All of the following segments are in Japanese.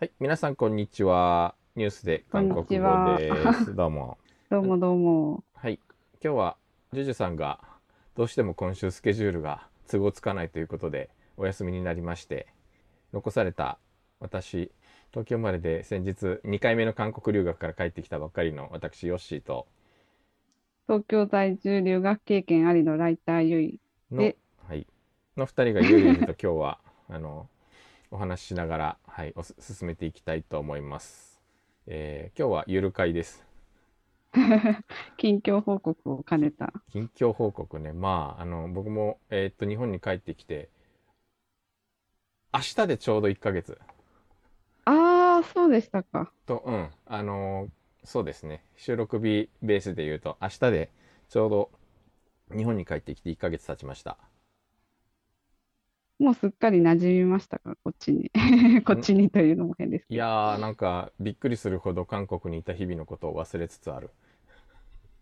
はい、皆さんこんにちは。ニュースで韓国語こんにちはです。どうも。どうもどうも。はい、今日はジュジュさんがどうしても今週スケジュールが都合つかないということでお休みになりまして、残された私、東京生まれで先日2回目の韓国留学から帰ってきたばっかりの私、ヨッシーと東京在住留学経験ありのライターゆい。の、ではい、の2人がゆるゆると今日はあのお話ししながら、はい、おす進めていきたいと思います。えー今日はゆる会です。近況報告を兼ねた。近況報告ね。まあ、あの、僕も、えーっと、日本に帰ってきて、明日でちょうど1ヶ月ああ、そうでしたか。と、うん、あの、そうですね。収録日ベースで言うと、明日でちょうど日本に帰ってきて1ヶ月経ちました。もうすっかり馴染みましたか、こっちに。こっちにというのも変ですけど。いやー、なんか、びっくりするほど韓国にいた日々のことを忘れつつある。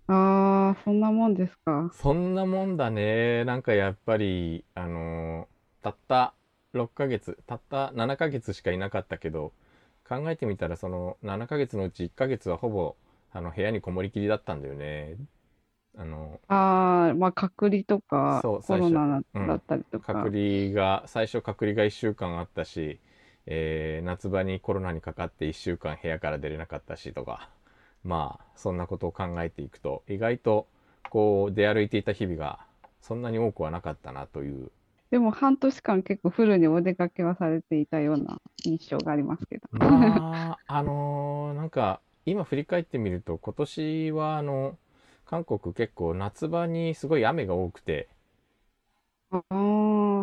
ああ、そんなもんですか？そんなもんだね。なんかやっぱり、あのたった6ヶ月、たった7ヶ月しかいなかったけど、考えてみたらその7ヶ月のうち1ヶ月はほぼ、あの、部屋にこもりきりだったんだよね。あの、ああ、まあ隔離とかそうコロナうんだったりとか。隔離が、最初隔離が1週間あったし、えー夏場にコロナにかかって1週間部屋から出れなかったしとか、まあ、そんなことを考えていくと、意外と、こう、出歩いていた日々が、そんなに多くはなかったなというでも半年間結構フルにお出かけはされていたような印象がありますけど。まあ、あのーなんか、今振り返ってみると、今年は、あの、韓国結構夏場にすごい雨が多くて、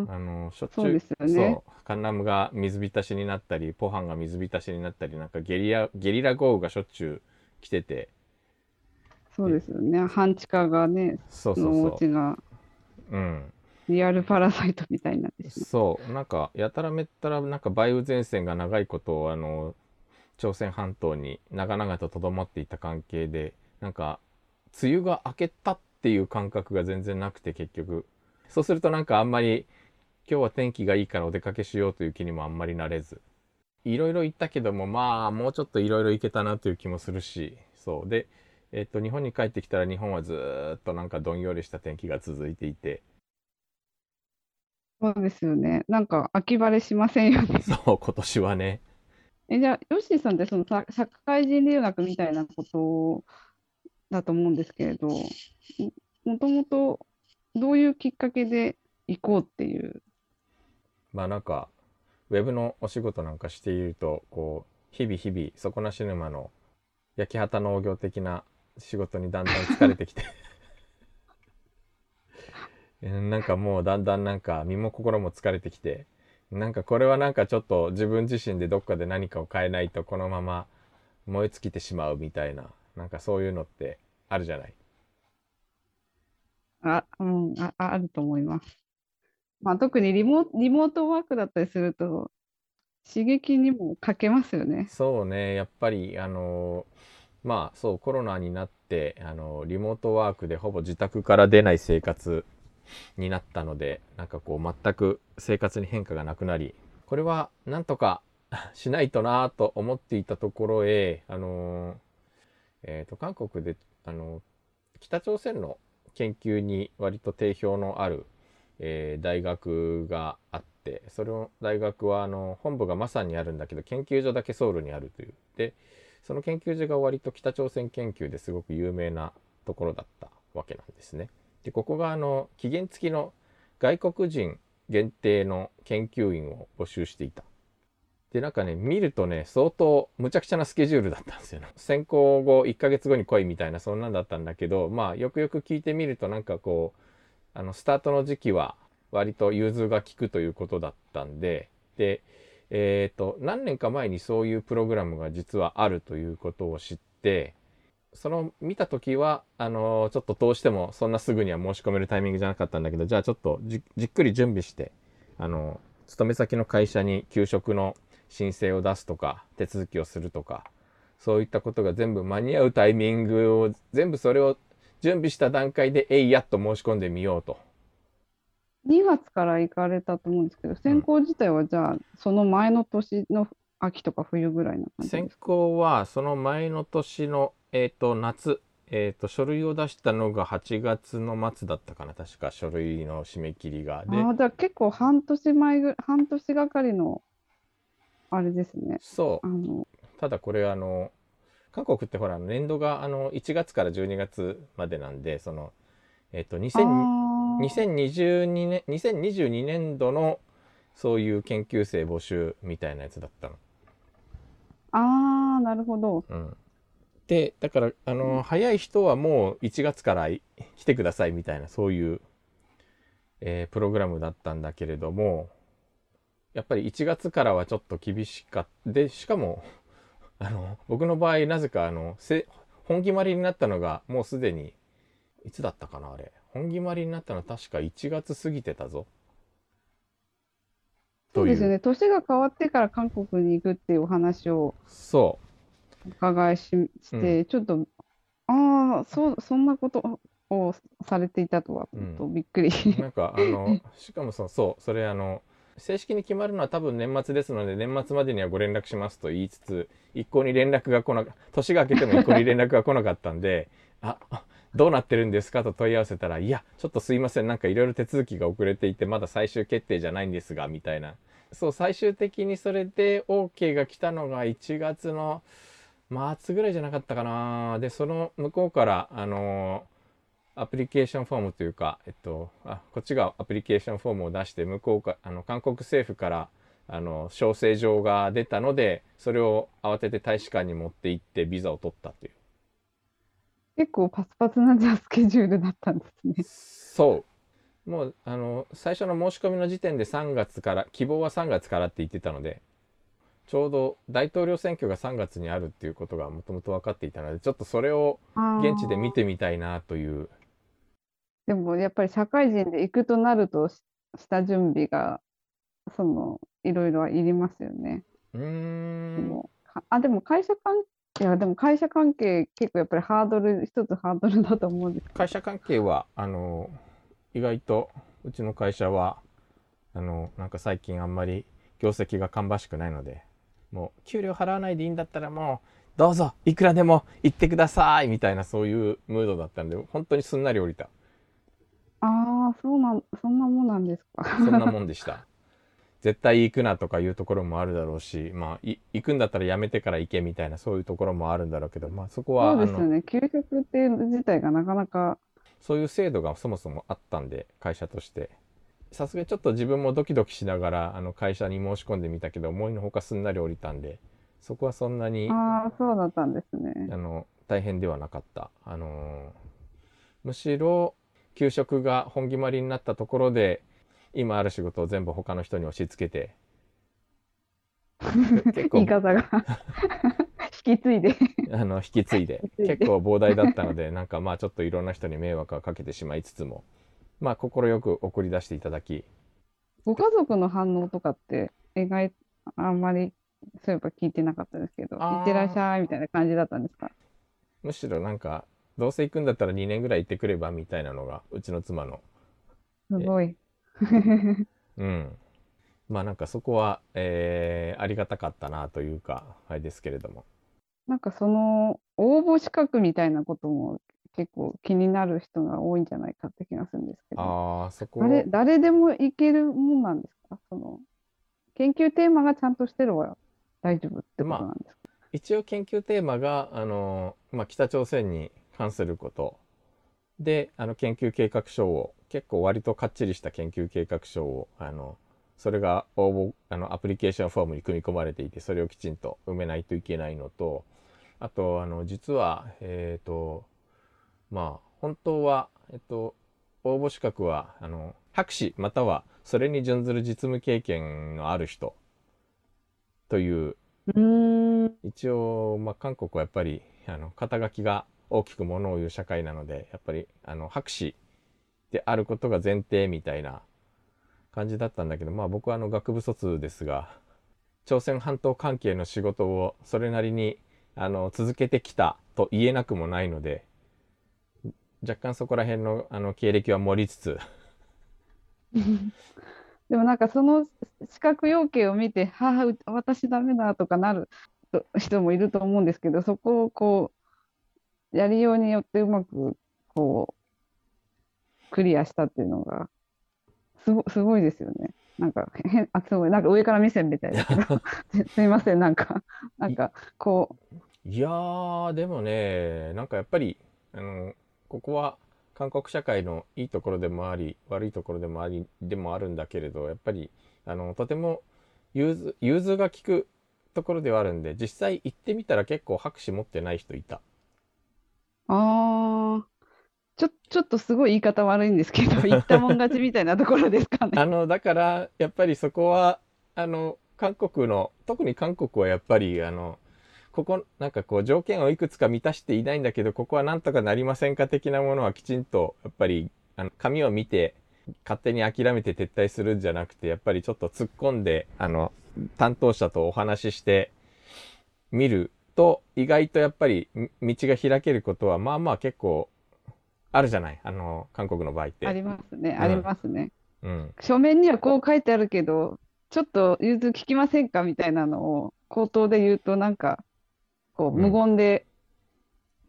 あの、しょっちゅう、そうですよねそう、カンナムが水浸しになったり、ポハンが水浸しになったり、なんかゲリラ、ゲリラ豪雨がしょっちゅう来てて、そうですよね。半地下がね、そうそのおうそ家がう。うん。リアルパラサイトみたいになってしまう。そう、なんか、やたらめったら、なんか梅雨前線が長いことを、あの、朝鮮半島に長々ととどまっていた関係で、なんか、梅雨が明けたっていう感覚が全然なくて、結局。そうするとなんかあんまり、今日は天気がいいからお出かけしようという気にもあんまりなれず。いろいろ行ったけども、まあ、もうちょっといろいろ行けたなという気もするし、そう。で、えっと、日本に帰ってきたら日本はずーっとなんかどんよりした天気が続いていて、そうですよね。なんか秋晴れしませんよね。そう、今年はね。え、じゃあ、ヨッシーさんってそのさ社会人留学みたいなことだと思うんですけれど、もともとどういうきっかけで行こうっていう？まあなんか、ウェブのお仕事なんかしていると、こう、日々日々、底なし沼の焼き畑農業的な仕事にだんだん疲れてきて。う んなんかもうだんだんなんか身も心も疲れてきて、なんかこれはなんかちょっと自分自身でどっかで何かを変えないとこのまま燃え尽きてしまうみたいな、なんかそういうのってあるじゃない？あ、うん、あ、ああると思います。まあ、特にリモ、リモートワークだったりすると、刺激にも欠けますよね。そうね、やっぱり、あの、まあそう、コロナになって、あの、リモートワークでほぼ自宅から出ない生活になったので、なんかこう、全く生活に変化がなくなり、これはなんとか しないとなと思っていたところへ、あの、えっと、韓国で、あの、北朝鮮の研究に割と定評のある、えー大学があってその大学はあの本部がマサンにあるんだけど研究所だけソウルにあるというでその研究所が割と北朝鮮研究ですごく有名なところだったわけなんですね。でここがあの期限付きの外国人限定の研究員を募集していた。でなんかね見るとね相当むちゃくちゃなスケジュールだったんですよね。選考後1ヶ月後に来いみたいなそんなんだったんだけどまあよくよく聞いてみるとなんかこうあのスタートの時期は割と融通が利くということだったんででえっ、と何年か前にそういうプログラムが実はあるということを知ってその見た時はあのちょっとどうしてもそんなすぐには申し込めるタイミングじゃなかったんだけどじゃあちょっとじじっくり準備してあの勤め先の会社に給食の申請を出すとか手続きをするとかそういったことが全部間に合うタイミングを全部それを準備した段階でえいやっと申し込んでみようと。2月から行かれたと思うんですけど、選考自体はじゃあ、その前の年の秋とか冬ぐらいな感じ選考はその前の年の、えー、と夏、えー、と書類を出したのが8月の末だったかな確か書類の締め切りが。あ、じゃあ結構半年前ぐ、半年がかりの、あれですね。そうあの、ただこれあの韓国ってほら年度があの1月から12月までなんでそのえっ、とあ2000ー2022年2022年度のそういう研究生募集みたいなやつだったの。あー、なるほど。うん、でだからあの、早い人はもう1月からい来てくださいみたいなそういう、えープログラムだったんだけれどもやっぱり1月からはちょっと厳しかったでしかも あの僕の場合なぜかあのせ本決まりになったのがもうすでにいつだったかなあれ本決まりになったの確か1月過ぎてたぞ。そうですよね。年が変わってから韓国に行くっていうお話をそうお伺いし、して、ちょっと、ああ、そう、そんなことをされていたとは、ちょっとびっくり。なんかあのしかもそそうそれあの正式に決まるのは多分年末ですので年末までにはご連絡しますと言いつつ一向に連絡が来なかった年が明けても一向に連絡が来なかったんで ああどうなってるんですかと問い合わせたらいやちょっとすいませんなんかいろいろ手続きが遅れていてまだ最終決定じゃないんですがみたいな。そう最終的にそれで OK が来たのが1月の末ぐらいじゃなかったかな。でその向こうからあのアプリケーションフォームというか、えっと、あこっちがアプリケーションフォームを出して向こうかあの韓国政府からあの招請状が出たのでそれを慌てて大使館に持って行ってビザを取ったという結構パツパツなじゃあスケジュールだったんですね。そうもうあの最初の申し込みの時点で3月から希望は3月からって言ってたのでちょうど大統領選挙が3月にあるっていうことがもともと分かっていたのでちょっとそれを現地で見てみたいなというでもやっぱり社会人で行くとなるとし下準備がそのいろいろはいりますよね。うーん。でもかあでも会社関いやでも会社関係結構やっぱりハードル一つハードルだと思うんです。会社関係はあの意外とうちの会社はあのなんか最近あんまり業績が芳しくないのでもう給料払わないでいいんだったらもうどうぞいくらでも行ってくださいみたいなそういうムードだったんで本当にすんなり降りたああそうなんそんなもんなんですか。そんなもんでした絶対行くなとかいうところもあるだろうしまあい行くんだったらやめてから行けみたいなそういうところもあるんだろうけどまあそこはそうあのですよね。給食っていう自体がなかなかそういう制度がそもそもあったんで会社としてさすがにちょっと自分もドキドキしながらあの会社に申し込んでみたけど思いのほかすんなり降りたんでそこはそんなにあああそうだったんですね。の大変ではなかった、あのーむしろ給食が本決まりになったところで今ある仕事を全部他の人に押し付けて 結言い構方が 引き継いで。あの引き継いで結構膨大だったのでなんかまあちょっといろんな人に迷惑はかけてしまいつつもまあ快く送り出していただきご家族の反応とかって描いあんまりそういえば聞いてなかったですけど、いってらっしゃいみたいな感じだったんですか？むしろなんかどうせ行くんだったら2年ぐらい行ってくればみたいなのがうちの妻の。すごい。うん。まあなんかそこは、えーありがたかったなというかあれですけれども。なんかその応募資格みたいなことも結構気になる人が多いんじゃないかって気がするんですけど、ああそこ。誰、誰でもいけるもんなんですか？その研究テーマがちゃんとしてれば大丈夫ってことなんですか、一応研究テーマがあの、まあ、北朝鮮に関すること。であの研究計画書を結構割とかっちりした研究計画書をあのそれが応募あのアプリケーションフォームに組み込まれていてそれをきちんと埋めないといけないのとあとあの実はえっ、とまあ本当はえっと応募資格はあの博士またはそれに準ずる実務経験のある人という。一応、まあ、韓国はやっぱりあの肩書きが大きくものを言う社会なのでやっぱりあの博士であることが前提みたいな感じだったんだけどまあ僕はあの学部卒ですが朝鮮半島関係の仕事をそれなりにあの続けてきたと言えなくもないので若干そこら辺のあの経歴は盛りつつ。でもなんかその資格要件を見て、はあ、私ダメだとかなると人もいると思うんですけど、そこをこう、やりようによってうまくこう、クリアしたっていうのが、すご、すごいですよね。なんか変、あ、すごい、なんか上から目線みたいだけど、す すいません、なんか、なんか、こいやー、でもね、なんかやっぱり、あの、ここは韓国社会のいいところでもあり、悪いところでもあり、でもあるんだけれど、やっぱり、あの、とても融通、融通が利くところではあるんで、実際行ってみたら結構拍手持ってない人いた。う、ああ、ちょ、ちょっとすごい言い方悪いんですけど、言ったもん勝ちみたいなところですかね。あの、だから、やっぱりそこは、あの、韓国の、特に韓国はやっぱり、あの、ここ、なんかこう、条件をいくつか満たしていないんだけど、ここはなんとかなりませんか的なものはきちんと、やっぱり、あの、紙を見て、勝手に諦めて撤退するんじゃなくて、やっぱりちょっと突っ込んで、あの、担当者とお話ししてみると、意外とやっぱり、み道が開けることは、まあまあ結構、あるじゃない？あの、韓国の場合って。ありますね、うんありますね。うん。書面にはこう書いてあるけど、ちょっと融通聞きませんかみたいなのを口頭で言うと、なんか、こう、うん無言で、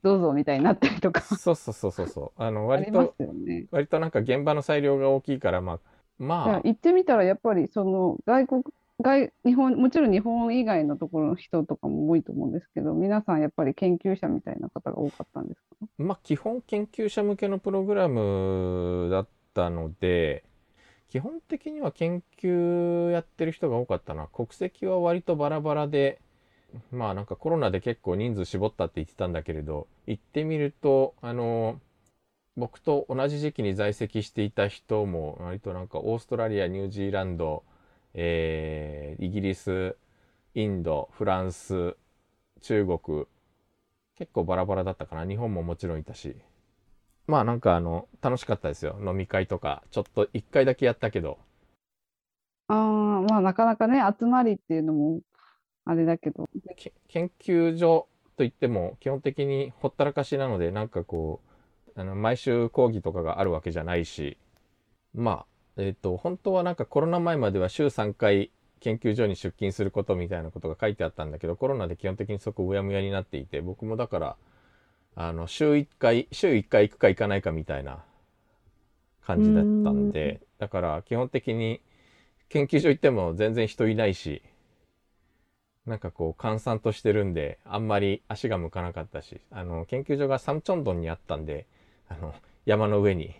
どうぞみたいになったりとか、そうそうそうそうそう。あの、あ 割と、ね。割となんか現場の裁量が大きいから、まあ、まあ、行ってみたら、やっぱりその外国、外、日本、もちろん日本以外のところの人とかも多いと思うんですけど、皆さんやっぱり研究者みたいな方が多かったんですか？まあ、基本研究者向けのプログラムだったので、基本的には研究やってる人が多かったな。国籍は割とバラバラで、まあなんかコロナで結構人数絞ったって言ってたんだけれど、行ってみると、あの、僕と同じ時期に在籍していた人も割となんかオーストラリア、ニュージーランド、えーイギリス、インド、フランス、中国、結構バラバラだったかな。日本ももちろんいたし。まあなんかあの、楽しかったですよ。飲み会とか。ちょっと一回だけやったけど。ああ、まあなかなかね、集まりっていうのもあれだけど、け研究所といっても基本的にほったらかしなので、なんかこう、あの、毎週講義とかがあるわけじゃないし、まあ、えっと、本当はなんかコロナ前までは週3回研究所に出勤することみたいなことが書いてあったんだけど、コロナで基本的にそこうやむやになっていて、僕もだから、あの、週1回、週1回行くか行かないかみたいな感じだったんで、だから基本的に研究所行っても全然人いないし、なんかこう、閑散としてるんで、あんまり足が向かなかったし、あの、研究所がサムチョンドンにあったんで、あの、山の上に、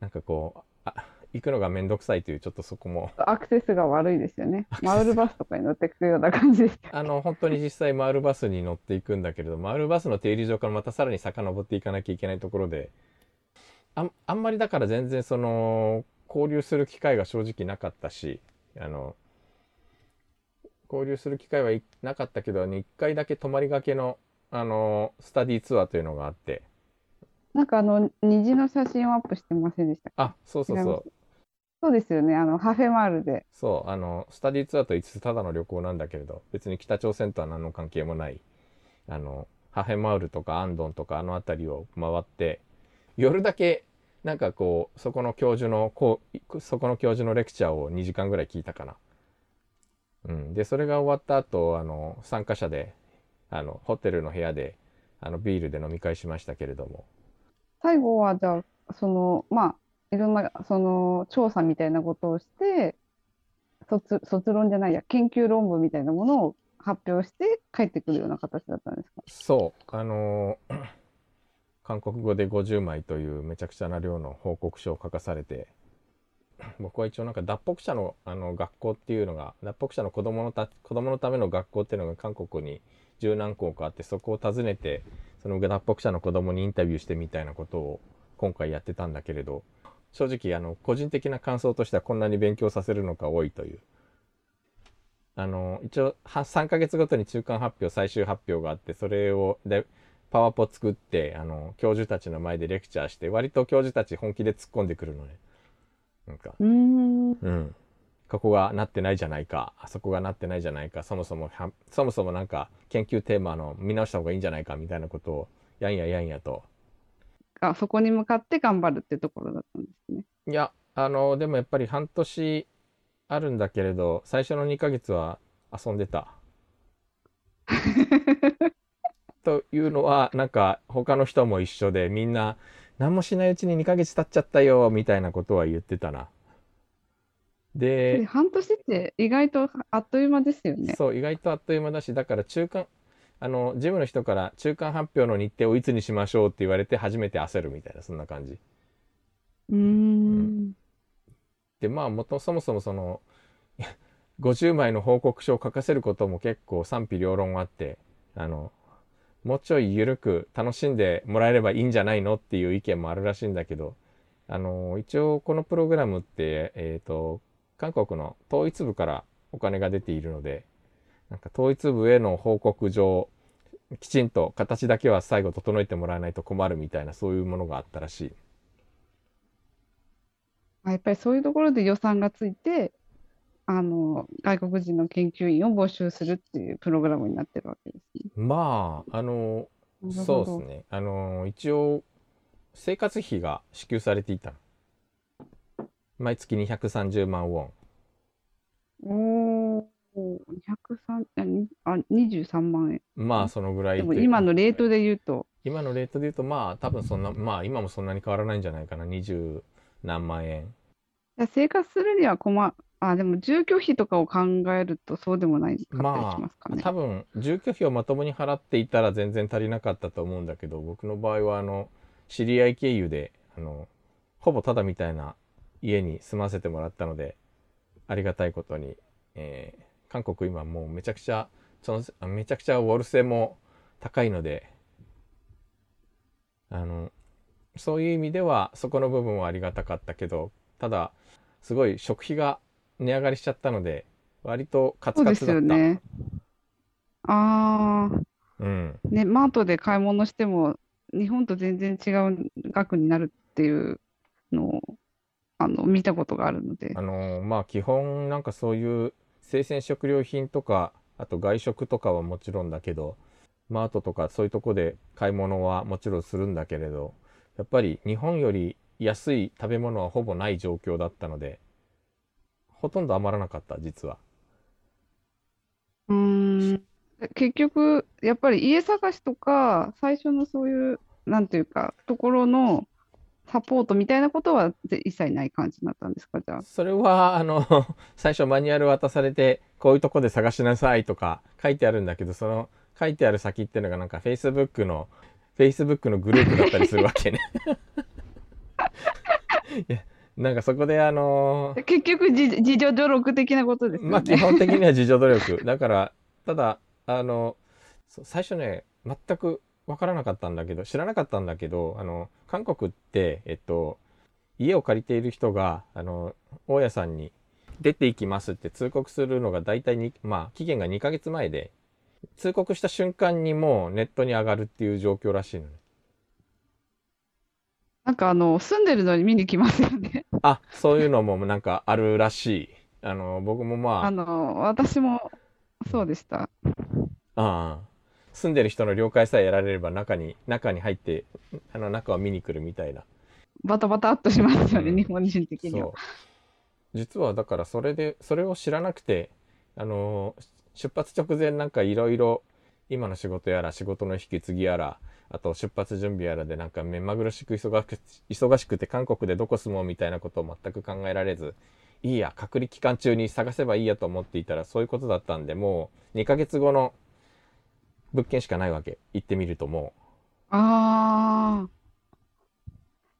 なんかこう、あ、行くのがめんどくさいという、ちょっとそこも、アクセスが悪いですよね。マウルバスとかに乗ってくような感じです。あの、本当に実際マウルバスに乗っていくんだけれど、マウルバスの停留場からまたさらに遡っていかなきゃいけないところで、あん、あんまりだから全然その、交流する機会が正直なかったし、あの、交流する機会はいなかったけど、1回だけ泊まりがけの、あの、スタディツアーというのがあって、なんかあの、虹の写真をアップしてませんでしたかあ、そうそうそう。そうですよね。あの、ハフェマールで。そう、あの、スタディツアーと言いつつただの旅行なんだけれど、別に北朝鮮とは何の関係もない、あの、ハヘマウルとかアンドンとかあの辺りを回って、夜だけ、なんかこう、そこの教授の、こう、そこの教授のレクチャーを2時間ぐらい聞いたかな。うん。で、それが終わった後、あの、参加者で、あの、ホテルの部屋で、あの、ビールで飲み会しましたけれども。最後は、じゃあ、その、まあ、いろんな、その、調査みたいなことをして、卒、卒論じゃないや、研究論文みたいなものを発表して帰ってくるような形だったんですか？そう、あのー 韓国語で50枚というめちゃくちゃな量の報告書を書かされて、僕は一応なんか脱北者のあの学校っていうのが、脱北者の子供のた、子供のための学校っていうのが韓国に十何校かあって、そこを訪ねて、その脱北者の子供にインタビューしてみたいなことを今回やってたんだけれど、正直あの、個人的な感想としてはこんなに勉強させるのか多いという。あの、一応、は3ヶ月ごとに中間発表、最終発表があって、それを、で、パワポ作って、あの、教授たちの前でレクチャーして、割と教授たち本気で突っ込んでくるのね。なんか、うーん。うん。ここがなってないじゃないか、あそこがなってないじゃないか、そもそもは、そもそもなんか、研究テーマの見直した方がいいんじゃないか、みたいなことを、やんややんやと。あ、そこに向かって頑張るってところだったんですね。いや、あの、でもやっぱり半年あるんだけれど最初の2ヶ月は遊んでた。というのはなんか他の人も一緒でみんな何もしないうちに2ヶ月経っちゃったよみたいなことは言ってたな。でで、半年って意外とあっという間ですよね。そう意外とあっという間だしだから中間あのジムの人から中間発表の日程をいつにしましょうって言われて初めて焦るみたいなそんな感じ。うーん。でまあもとそもそもその50枚の報告書を書かせることも結構賛否両論あってあのもうちょい緩く楽しんでもらえればいいんじゃないのっていう意見もあるらしいんだけどあの一応このプログラムって、えー、と韓国の統一部からお金が出ているのでなんか統一部への報告状きちんと形だけは最後整えてもらわないと困るみたいなそういうものがあったらしい。あやっぱりそういうところで予算がついて、あの、外国人の研究員を募集するっていうプログラムになってるわけですね。まああのそうですね。あの一応生活費が支給されていたの。毎月230万ウォン。おお、203、あ、にあ、23万円。まあそのぐらいでも今のレートで言うと、今のレートで言うとまあ多分そんなまあ今もそんなに変わらないんじゃないかな20何万円。いや生活するには困、あ、でも住居費とかを考えるとそうでもないかったりましますかね。あ多分住居費をまともに払っていたら全然足りなかったと思うんだけど僕の場合はあの知り合い経由であのほぼタダみたいな家に住ませてもらったのでありがたいことに、えー韓国今もうめちゃくちゃそのあめちゃくちゃウォルセも高いのであのそういう意味ではそこの部分はありがたかったけどただすごい食費が値上がりしちゃったので割とカツカツだった。よね。ああ、うん、ね、マートで買い物しても、日本と全然違う額になるっていうのを、あの、見たことがあるのであ。のまあ基本なんかそういう生鮮食料品とかあと外食とかはもちろんだけどマートとかそういうとこで買い物はもちろんするんだけれどやっぱり日本より安い食べ物はほぼない状況だったのでほとんど余らなかった実は。うん。結局、やっぱり家探しとか、最初のそういう、なんていうか、ところのサポートみたいなことはぜ一切ない感じになったんですか、じゃあ。それはあの 最初マニュアル渡されてこういうとこで探しなさいとか書いてあるんだけどその書いてある先っていうのがなんか Facebook の Facebook のグループだったりするわけね。いやなんかそこであの結局自、自助努力的なことですよまあ基ね。本的には自助努力だからただあの最初ね全く分からなかったんだけど知らなかったんだけどあの韓国ってえっと家を借りている人があの大家さんに出ていきますって通告するのが大体にまあ期限が2ヶ月前で通告した瞬間にもうネットに上がるっていう状況らしいのね。なんかあの、住んでるのに見に来ますよね。あそういうのもなんかあるらしい。あの僕もまああの、私もそうでした。ああ住んでる人の了解さえ得られれば中に中に入ってあの中を見に来るみたいな。バタバタっとしますよね、うん。日本人的には。そう。実はだからそれでそれを知らなくてあの出発直前なんかいろいろ今の仕事やら仕事の引き継ぎやらあと出発準備やらでなんか目まぐるしく忙しく忙しくて韓国でどこ住もうみたいなことを全く考えられずいいや隔離期間中に探せばいいやと思っていたらそういうことだったんでもう2ヶ月後の物件しかないわけ行ってみるともああ。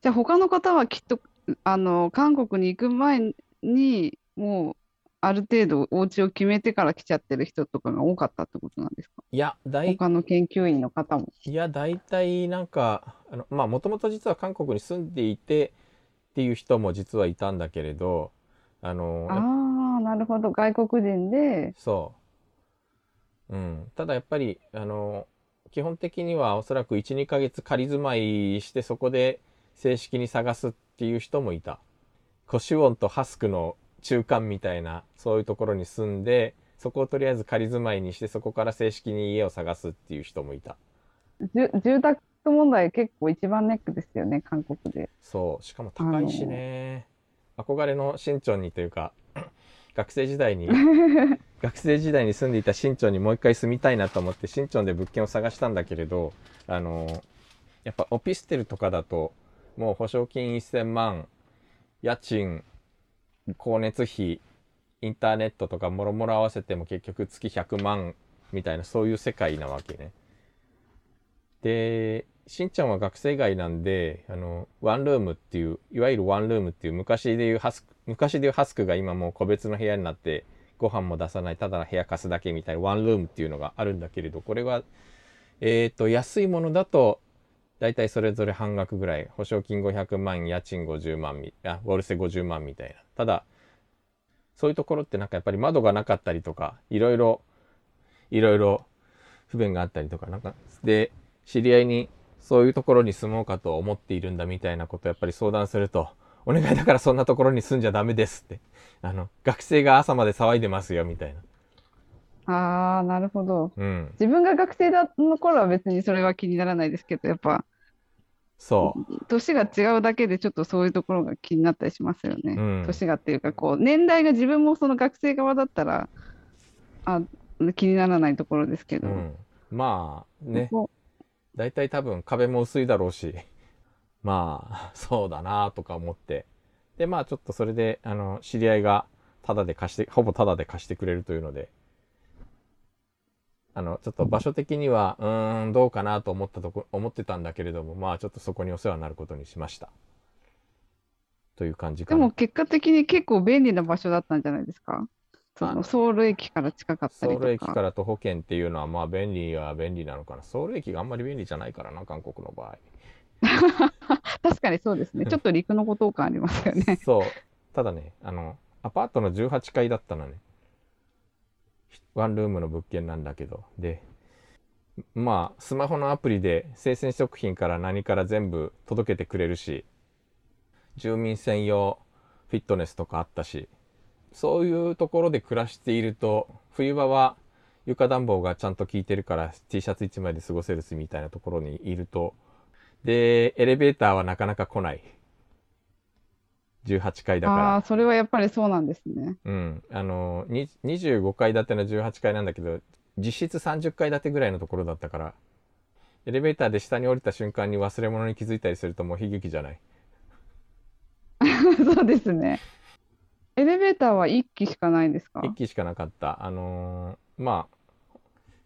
じゃあ他の方はきっと、あの、韓国に行く前に、もう、ある程度お家を決めてから来ちゃってる人とかが多かったってことなんですか？ういや大他の研究員の方も。いや、大体なんか、あの、まあ、もともと実は韓国に住んでいてっていう人も実はいたんだけれど、あの、ああ、なるほど。外国人で、そう。うん。ただやっぱり、あの、基本的にはおそらく1、2ヶ月仮住まいしてそこで正式に探すっていう人もいた。コシュオンとハスクの中間みたいな、そういうところに住んで、そこをとりあえず仮住まいにしてそこから正式に家を探すっていう人もいた。住宅問題結構一番ネックですよね、韓国で。そうしかも高いしね憧れの新町にというか学生時代に 学生時代に住んでいた新町にもう一回住みたいなと思って新町で物件を探したんだけれどあのやっぱオピステルとかだともう保証金1000万家賃光熱費インターネットとかもろもろ合わせても結局月100万みたいなそういう世界なわけね。でしんちゃんは学生街なんであのワンルームっていういわゆるワンルームっていう昔でいうハスク昔でいうハスクが今もう個別の部屋になってご飯も出さないただ部屋貸すだけみたいなワンルームっていうのがあるんだけれどこれはえっ、と安いものだと大体それぞれ半額ぐらい。保証金500万家賃50万みあゴルセ50万みたいな。ただそういうところってなんかやっぱり窓がなかったりとかいろいろいろいろ不便があったりとかなんかで知り合いにそういうところに住もうかと思っているんだみたいなことをやっぱり相談するとお願いだからそんなところに住んじゃダメですって。あの学生が朝まで騒いでますよみたいな。ああ、なるほど。うん。自分が学生だの頃は別にそれは気にならないですけど、やっぱそう。年が違うだけでちょっとそういうところが気になったりしますよね。うん。年がっていうか、こう、年代が自分もその学生側だったら、あ、気にならないところですけど、うん、まあね。こ。大体多分壁も薄いだろうしまあそうだなとか思って。でまあちょっとそれであの知り合いがタダで貸してほぼタダで貸してくれるというので。あのちょっと場所的にはうーんどうかなと思ったとこ思ってたんだけれどもまあちょっとそこにお世話になることにしました。という感じうかな。でも結果的に結構便利な場所だったんじゃないですか？そあのソウル駅から近かったソウル。駅から徒歩圏っていうのはまあ便利は便利なのかな。ソウル駅があんまり便利じゃないからな韓国の場合 確かにそうですね。ちょっと陸の孤島感ありますよね。そう。ただね、あの、アパートの18階だったのね。ワンルームの物件なんだけど。で、まあ、スマホのアプリで生鮮食品から何から全部届けてくれるし、住民専用フィットネスとかあったし、そういうところで暮らしていると、冬場は床暖房がちゃんと効いてるから T シャツ1枚で過ごせるしみたいなところにいると、で、エレベーターはなかなか来ない。18階だから。ああ、それはやっぱりそうなんですね。うん。あの、に25階建ての18階なんだけど、実質30階建てぐらいのところだったから、エレベーターで下に降りた瞬間に忘れ物に気づいたりするともう悲劇じゃない。そうですね。エレベーターは1機しかないんですか？1機しかなかった。あのーまあ、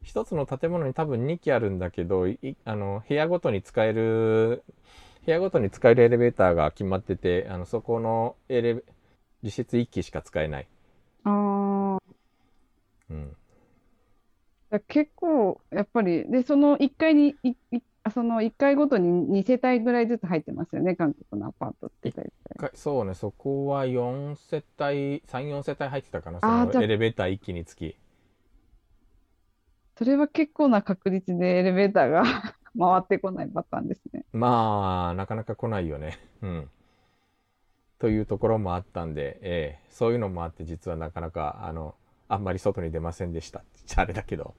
一つの建物に多分2機あるんだけど、いあの、部屋ごとに使える、部屋ごとに使えるエレベーターが決まってて、あの、そこのエレベ、実質1機しか使えない。ああ、うん。結構、やっぱり、で、その1階に、いいあその1階ごとに2世帯ぐらいずつ入ってますよね、韓国のアパートってそうね、そこは4世帯、3、4世帯入ってたかな、そのエレベーター1機につき。それは結構な確率でエレベーターが 回ってこないパターンですね。まあ、なかなか来ないよね。うん。というところもあったんで、ええそういうのもあって、実はなかなか、あの、あんまり外に出ませんでした。じゃあれだけど。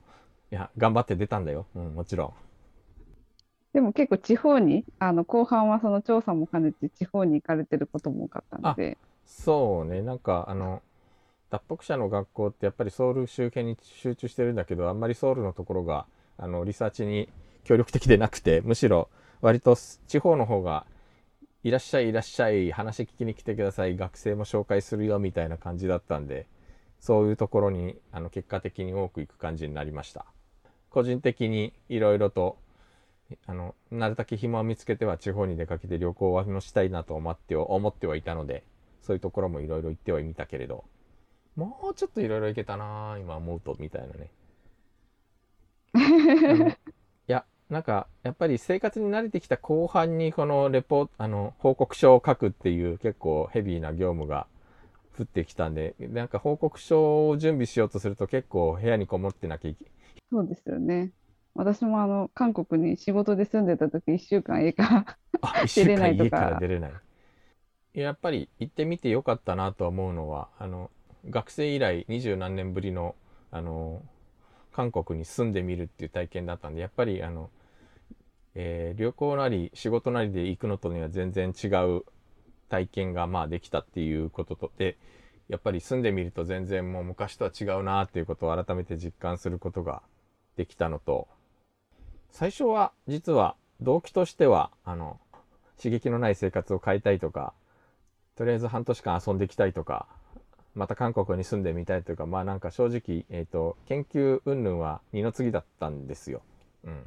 いや、頑張って出たんだよ。うん、もちろん。でも結構地方に、あの後半はその調査も兼ねて地方に行かれてることも多かったので、そうね、なんか、あの、脱北者の学校ってやっぱりソウル周辺に集中してるんだけど、あんまりソウルのところが、あの、リサーチに協力的でなくて、むしろ割と地方の方が、いらっしゃいいらっしゃい、話聞きに来てください、学生も紹介するよみたいな感じだったんで、そういうところに、あの、結果的に多く行く感じになりました。個人的にいろいろと、あの、なるだけ暇を見つけては地方に出かけて旅行はしたいなと思って思ってはいたので、そういうところもいろいろ行ってはみたけれど、もうちょっといろいろ行けたなぁ今思うと、みたいなね。いや、なんか、やっぱり生活に慣れてきた後半にこのレポート、あの、報告書を書くっていう結構ヘビーな業務が降ってきたんで、なんか報告書を準備しようとすると結構部屋にこもってなきゃいけそうですよね。私もあの韓国に仕事で住んでた時1週間家から出れな間いとか家から出れない。やっぱり行ってみてよかったなと思うのは、あの、学生以来二十何年ぶりの、あの、韓国に住んでみるっていう体験だったんで、やっぱりあの、えー旅行なり仕事なりで行くのとには全然違う体験がまあできたっていうこととで、やっぱり住んでみると全然もう昔とは違うなっていうことを改めて実感することができたのと最初は実は動機としてはあの刺激のない生活を変えたいとかとりあえず半年間遊んできたいとかまた韓国に住んでみたいというかまあなんか正直、えーと、研究云々は二の次だったんですよ。うん、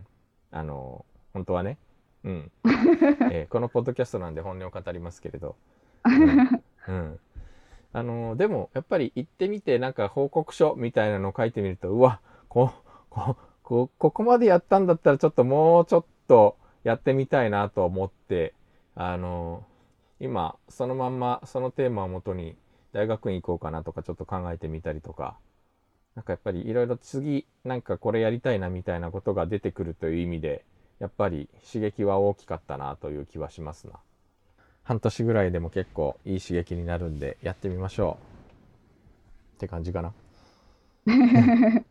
あの本当はね、うん。えー、このポッドキャストなんで本音を語りますけれど、うん、うん、あのでもやっぱり行ってみてなんか報告書みたいなのを書いてみるとうわこここここまでやったんだったらちょっともうちょっとやってみたいなと思ってあの今そのまんまそのテーマをもとに大学院行こうかなとかちょっと考えてみたりとか、なんかやっぱりいろいろ次なんかこれやりたいなみたいなことが出てくるという意味で、やっぱり刺激は大きかったなという気はしますな。半年ぐらいでも結構いい刺激になるんでやってみましょう。って感じかな。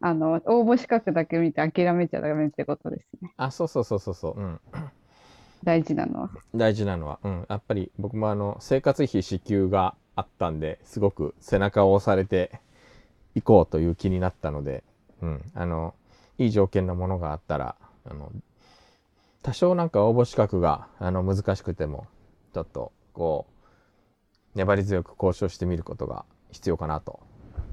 あの応募資格だけ見て諦めちゃダメってことですね。あ、そうそうそうそうそう。うん。大事なのは。大事なのは、うん。やっぱり僕もあの生活費支給があったんですごく背中を押されていこうという気になったので、うん、あのいい条件のものがあったらあの多少なんか応募資格があの難しくてもちょっとこう粘り強く交渉してみることが必要かなと、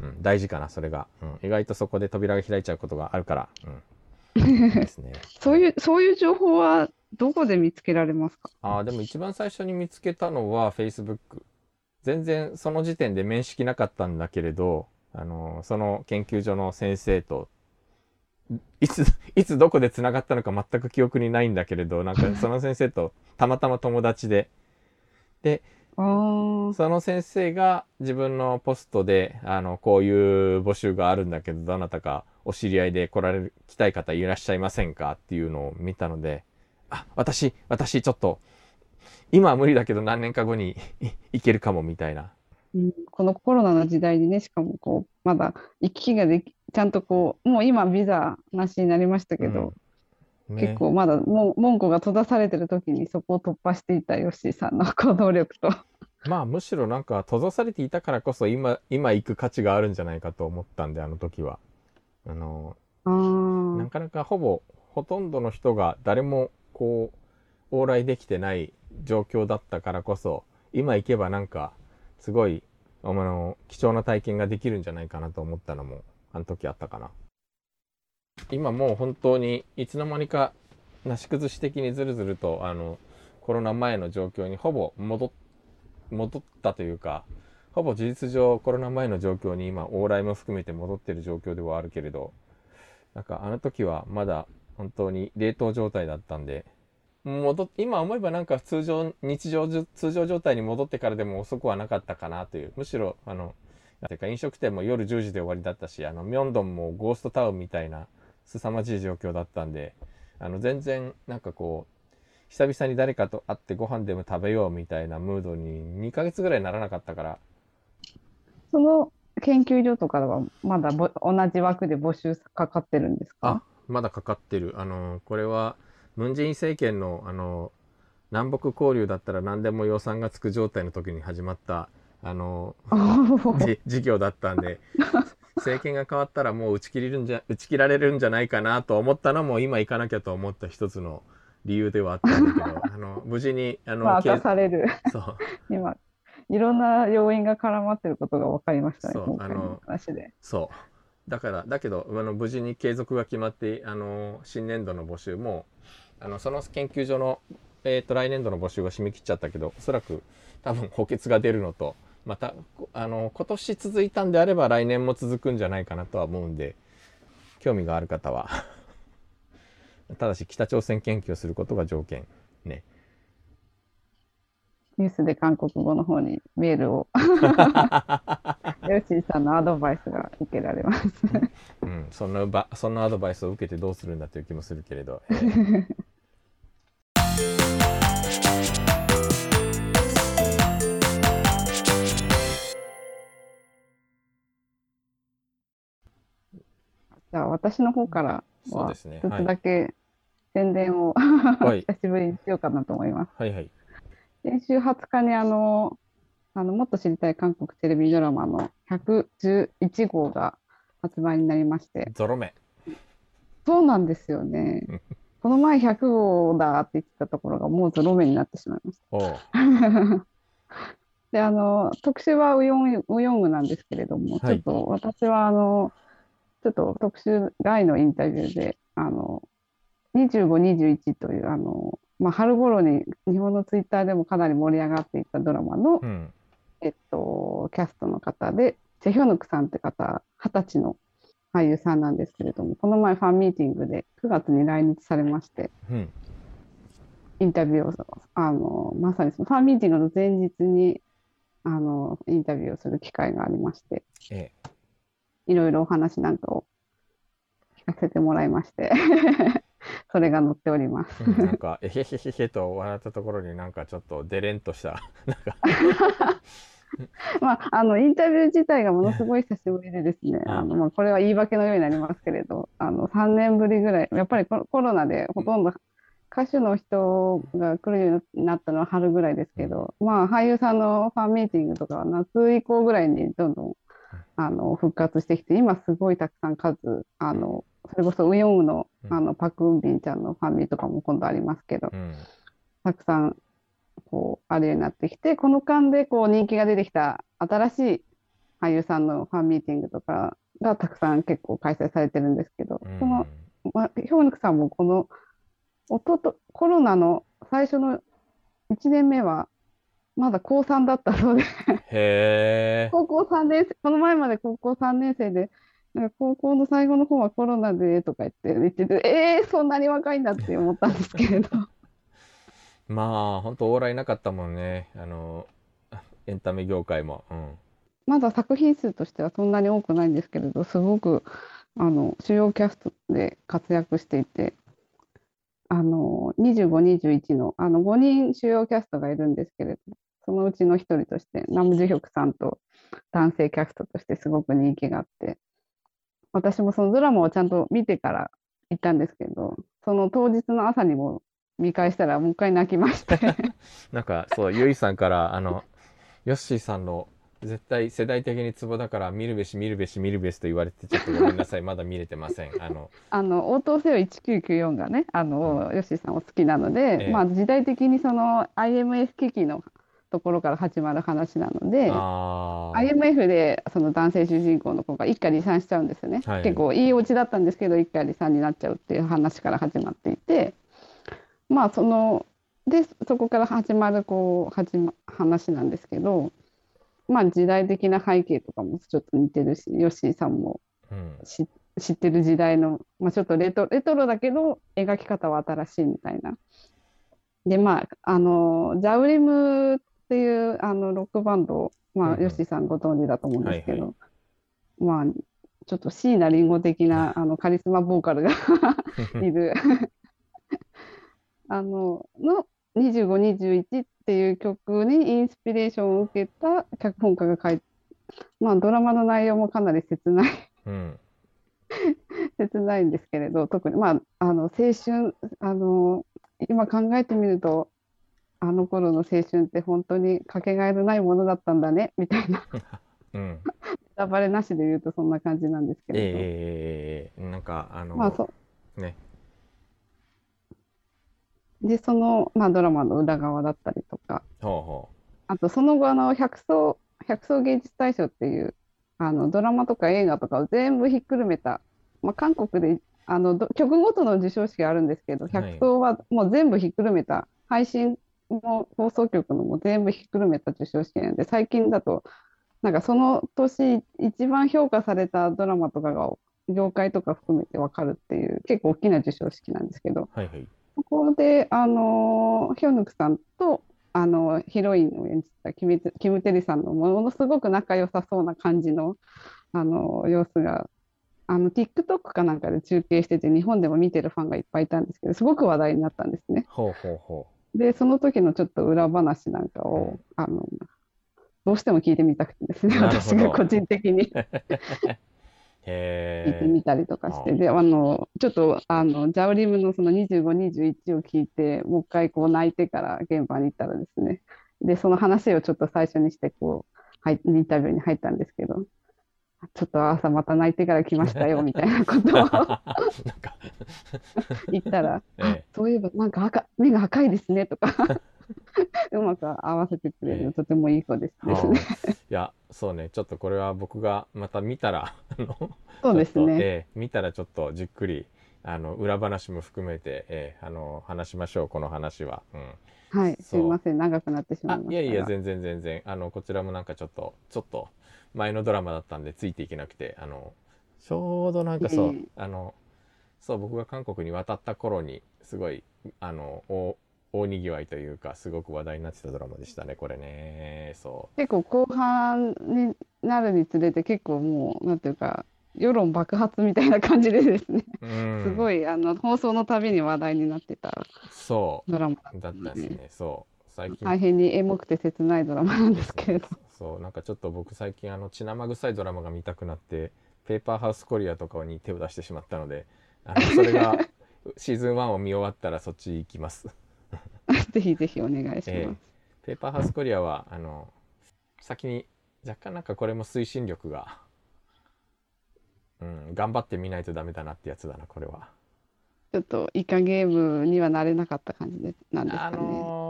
うん、大事かなそれが、うん、意外とそこで扉が開いちゃうことがあるから、うん、ですね。そういうそういう情報はどこで見つけられますか？あでも一番最初に見つけたのは Facebook 全然その時点で面識なかったんだけれど、あの、その研究所の先生と、いつ、いつどこで繋がったのか全く記憶にないんだけれど、なんか その先生とたまたま友達で、で、その先生が自分のポストで、あの、こういう募集があるんだけど、どなたかお知り合いで来られる、来たい方いらっしゃいませんかっていうのを見たので、あ、私、私ちょっと今は無理だけど何年か後に いけるかもみたいな。うん、このコロナの時代にね、しかもこう、まだ行き来ができ、ちゃんとこう、もう今ビザなしになりましたけど、うんね、結構まだも門戸が閉ざされてる時にそこを突破していたヨッシーさんの行動力と。まあむしろなんか閉ざされていたからこそ今、今行く価値があるんじゃないかと思ったんで、あの時は。あの、なかなかほぼ、ほとんどの人が誰もこう、往来できてない状況だったからこそ今行けばなんかすごいあの貴重な体験ができるんじゃないかなと思ったのもあの時あったかな。今もう本当にいつの間にかなし崩し的にずるずるとあのコロナ前の状況にほぼ戻戻ったというかほぼ事実上コロナ前の状況に今往来も含めて戻ってる状況ではあるけれどなんかあの時はまだ本当に冷凍状態だったんで戻今思えばなんか通常日常通常状態に戻ってからでも遅くはなかったかなという。むしろあのてか飲食店も夜10時で終わりだったしあのミョンドンもゴーストタウンみたいな凄まじい状況だったんであの全然なんかこう久々に誰かと会ってご飯でも食べようみたいなムードに2ヶ月ぐらいならなかったから。その研究所とかはまだ同じ枠で募集かかってるんですか？あまだかかってる。あのこれはムン・ジェイン政権のあの南北交流だったら何でも予算がつく状態の時に始まったあの事業だったんで政権が変わったらもう打ち切れるんじゃ打ち切られるんじゃないかなと思ったのも今行かなきゃと思った一つの理由ではあったんだけど あの無事にあの、まあ、明かされる。そう。今いろんな要因が絡まってることが分かりましたね。そうあの話で。そう。だからだけどあの無事に継続が決まってあの新年度の募集もあのその研究所の、えーと、来年度の募集は締め切っちゃったけどおそらく多分補欠が出るのとまたあの今年続いたんであれば来年も続くんじゃないかなとは思うんで興味がある方は。ただし北朝鮮研究をすることが条件ね。ニュースで韓国語の方にメールを。ヨッシーさんのアドバイスが受けられます。うん、そんなばそんなアドバイスを受けてどうするんだという気もするけれど。えーじゃあ私の方からは一つだけ宣伝を、はい、久しぶりにしようかなと思います。はいはい。先週20日にあのあの、もっと知りたい韓国テレビドラマの111号が発売になりまして、ゾロ目。そうなんですよね。この前100号だって言ってたところがもうゾロ目になってしまいまし。た。で、あの、特集はウヨン、ウヨンウなんですけれども、はいちょっと私はあの、ちょっと特集外のインタビューで、あの、25、21という、あの、まあ、春頃に日本のツイッターでもかなり盛り上がっていたドラマのう、ん。えっと、キャストの方で、チェ・ヒョヌクさんって方、二十歳の俳優さんなんですけれども、この前ファンミーティングで9月に来日されまして、うん。インタビューを、あの、まさにそのファンミーティングの前日に、あの、インタビューをする機会がありまして、ええ。いろいろお話なんかを聞かせてもらいまして、それが載っております。うんなんか、えへへへへと笑ったところになんかちょっとデレンとした、なんか、まあ、あの、インタビュー自体がものすごい久しぶりでですね、うんあの、まあ、これは言い訳のようになりますけれど、あの、3年ぶりぐらい、やっぱりコロコロナでほとんど歌手の人が来るようになったのは春ぐらいですけど、まあ、俳優さんのファンミーティングとかは夏以降ぐらいにどんどん、あの、復活してきて、今すごいたくさん数、あの、それこそウヨンウの、あの、パク・ウンビンちゃんのファンミとかも今度ありますけど、うん。たくさんこうあるようになってきて、この間でこう人気が出てきた新しい俳優さんのファンミーティングとかがたくさん結構開催されてるんですけど、うん。その、まあ、ヒョウヌクさんもこのおととコロナの最初の1年目はまだ高3だったそうで、へえ。高校3年生、この前まで高校3年生で、なんか高校の最後の方はコロナでとか言って言ってて、えー、そんなに若いんだって思ったんですけれど。まあ、本当往来なかったもんね。あの、エンタメ業界も。うん。まだ作品数としてはそんなに多くないんですけれど、すごくあの主要キャストで活躍していて、あの25、21のあの5人主要キャストがいるんですけれど、そのうちの1人として、ナム・ジュヒョクさんと男性キャストとしてすごく人気があって、私もそのドラマをちゃんと見てから行ったんですけど、その当日の朝にも見返したらもう一回泣きまして。なんか、そう、ゆいさんから、あの、ヨッシーさんの、絶対世代的にツボだから見るべし見るべし見るべしと言われてちょっとごめんなさい。まだ見れてません。あのあの応答せよ1994がね、あの、ヨッシーさんお好きなので、ええ。まあ時代的にその IMF 危機のところから始まる話なので、IMF でその男性主人公の子が一家離散しちゃうんですよね。はい結構いいお家だったんですけど、一家離散になっちゃうっていう話から始まっていて、まあその、で、そこから始まるこう、始ま、話なんですけど、まあ時代的な背景とかもちょっと似てるし、ヨッシーさんもうん知知ってる時代の、まあ、ちょっとレトレトロだけど描き方は新しいみたいな。でまああのジャウリムっていうあのロックバンドを、まあ、ヨッシーさんご存知だと思うんですけはいど、まあちょっと椎名林檎的なあのカリスマボーカルが いる。あのの25、21っていう曲にインスピレーションを受けた脚本家が書いて、まあドラマの内容もかなり切ない。うん。切ないんですけれど、特に、まあ、あの青春あの、今考えてみると、あの頃の青春って本当にかけがえのないものだったんだねみたいな、うん。ネタバレなしで言うとそんな感じなんですけど、えええなんかあの、まあそね。でその、まあ、ドラマの裏側だったりとか、ほうほあとその後あの百層、百層芸術大賞っていうあのドラマとか映画とかを全部ひっくるめた、まあ、韓国であのど曲ごとの授賞式があるんですけど、はい。百層はもう全部ひっくるめた、配信も放送局のも全部ひっくるめた授賞式なんで、最近だと、なんかその年一番評価されたドラマとかが業界とか含めてわかるっていう結構大きな授賞式なんですけど、うはいはいここで、あのヒョヌクさんと、あのヒロインを演じたキムテキム・テリさんのものすごく仲良さそうな感じの、あの様子が、あの TikTok かなんかで中継してて、日本でも見てるファンがいっぱいいたんですけど、すごく話題になったんですね。ほうほうほで、その時のちょっと裏話なんかを、あのどうしても聞いてみたくてですね、私が個人的に。聞いてえみたりとかして、あで、あの、ちょっと、あの、ジャウリムのその25、21を聞いて、もう一回こう泣いてから現場に行ったらですね、で、その話をちょっと最初にして、こう、はい、インタビューに入ったんですけど、ちょっと朝また泣いてから来ましたよ、みたいなことを。言ったら、ええ。そういえばなんか赤、目が赤いですね、とか、うまく合わせてくれる、とてもいい子ですですね。いや、そうね、ちょっとこれは僕がまた見たら、そうですね。ええ見たらちょっとじっくり、あの、裏話も含めて、ええあの、話しましょう、この話は。うん。はい、すそう。いません、長くなってしまいあましたいやいやが全然全然。あのこちらもなんかちょっとちょっと前のドラマだったんでついていけなくてあのちょうどなんかそう、あのそう僕が韓国に渡った頃にすごいあの大大にぎわいというかすごく話題になってたドラマでしたねこれねそ結構後半になるにつれて結構もうなんていうか世論爆発みたいな感じでですね、う、うん、すごいあの放送のたびに話題になってたそドラマうだったんですねそう最近。大変にエモくて切ないドラマなんですけれど。そうなんかちょっと僕最近あの血生臭いドラマが見たくなってペーパーハウスコリアとかに手を出してしまったのであのそれが シーズン1を見終わったらそっち行きます。ぜひぜひお願いしえます。ペーパーハウスコリアはあの先に若干なんかこれも推進力がうん頑張ってみないとダメだなってやつだなこれは。ちょっとイカゲームにはなれなかった感じでなんですあかね。のー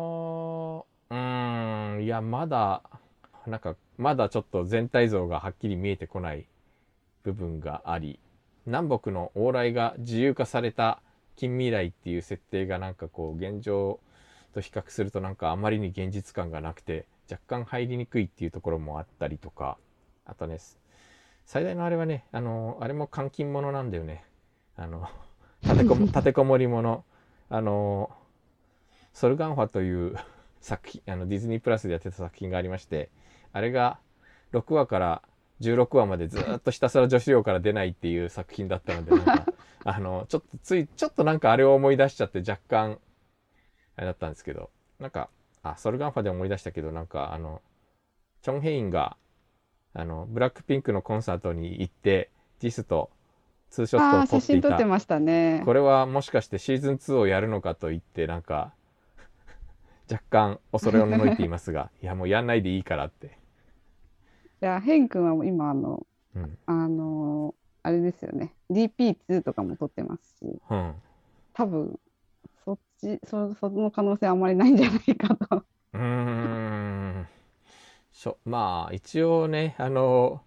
うーんいやまだなんかまだちょっと全体像がはっきり見えてこない部分があり南北の往来が自由化された近未来っていう設定がなんかこう現状と比較するとなんかあまりに現実感がなくて若干入りにくいっていうところもあったりとかあとね最大のあれはねあのあれも監禁者なんだよね。あの立てこも 立てこもり者あのソルガンファという作品あのディズニープラスでやってた作品がありましてあれが6話から16話までずっとひたすら女子寮から出ないっていう作品だったのでなんか あのちょっとついちょっとなんかあれを思い出しちゃって若干あれだったんですけどなんかあソルガンファで思い出したけどなんかあのチョン・ヘインがあのブラックピンクのコンサートに行ってジスとツーショットを撮っていた真撮ってましたね。これはもしかしてシーズン2をやるのかと言ってなんか若干恐れをののいていますが いやもうやんないでいいからって、いや、ヘン君はもう今あの、うんあのあれですよね。DP2 とかも撮ってますし、うん、多分そっち、そ、その可能性あんまりないんじゃないかと。うーんしょまあ一応ねあの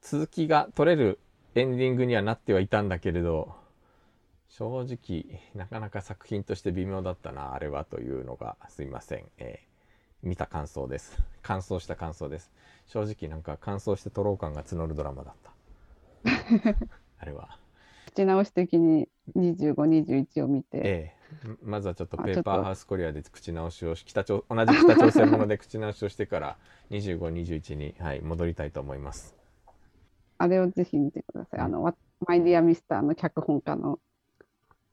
続きが取れるエンディングにはなってはいたんだけれど正直なかなか作品として微妙だったなあれはというのがすいません、えー見た感想です。感想した感想です。正直なんか感想して撮ろう感が募るドラマだった。あれは。口直し的に25、21を見て、ええ。ままずはちょっとあペーパーハウスコリアで口直しをし北朝同じ北朝鮮もので 口直しをしてから2521に、はい、戻りたいと思います。あれをぜひ見てください。あの、わマイディアミスターの脚本家の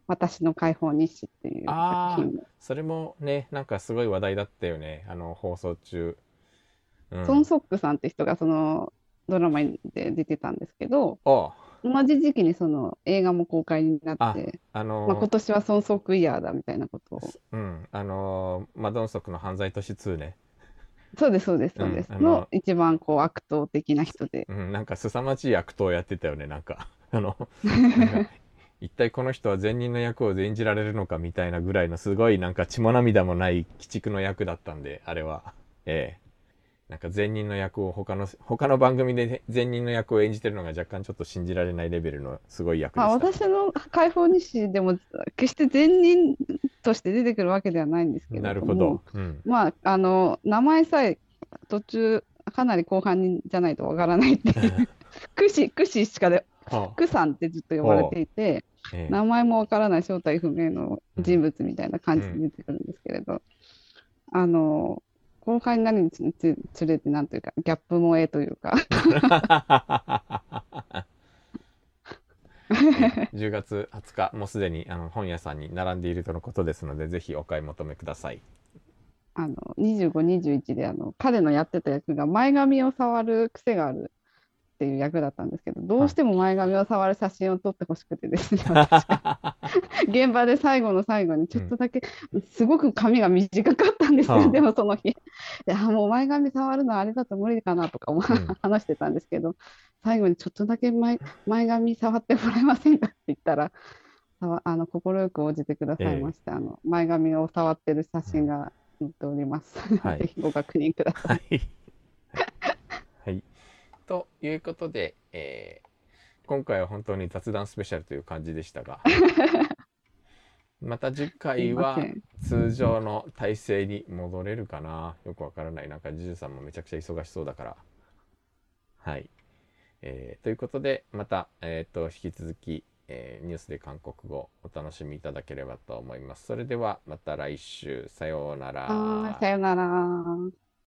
私の解放日誌っていうあー作品も。それもねなんかすごい話題だったよねあの放送中、うん、ソン・ソックさんって人がそのドラマで出てたんですけど、お同じ時期にその映画も公開になあって、あのまあ、今年はソン・ソックイヤーだみたいなことを。うんあのマドンソクの犯罪都市2ね、そうです、そうです、そうです。うんあのの一番こう悪党的な人で。うん、なんか凄まじい悪党をやってたよねなんかあの 一体この人は善人の役を演じられるのかみたいなぐらいのすごいなんか血も涙もない鬼畜の役だったんであれは。ええ。なんか善人の役を他の他の番組で善人の役を演じてるのが若干ちょっと信じられないレベルのすごい役でまあ、した、私の解放日誌でも決して善人として出てくるわけではないんですけれなるほど、うん、まあ、あの、名前さえ途中、かなり後半にじゃないとわからないっていう、クシ、クシしかで、はクさんってずっと呼ばれていて、あええ。名前もわからない正体不明の人物みたいな感じで出てくるんですけれど、あの、後半になるにつれて、なんというか、ギャップ萌えというか、10月20日もうすでにあの本屋さんに並んでいるとのことですのでぜひお買い求めください。あの、25、21で、あの、彼のやってた役が前髪を触る癖があるっっていう役だったんですけど、どうしても前髪を触る写真を撮ってほしくてですね、現場で最後の最後にちょっとだけ、すごく髪が短かったんですよ、はあ。でもその日。いや、もう前髪触るのはあれだと無理かなとか思うん。話してたんですけど、最後にちょっとだけ前、前髪触ってもらえませんかって言ったら、あの快く応じてくださいまして、あの前髪を触ってる写真が載っております。はい。ぜひご確認ください。はい。ということで、えー今回は本当に雑談スペシャルという感じでしたが、また次回は。通常の体制に戻れるかなよくわからない。なんか、ジュジュさんもめちゃくちゃ忙しそうだから。はい。えーということで、また、えっ、と、引き続き、えーニュースで韓国語お楽しみいただければと思います。それではまた来週。さようなら。さよなら。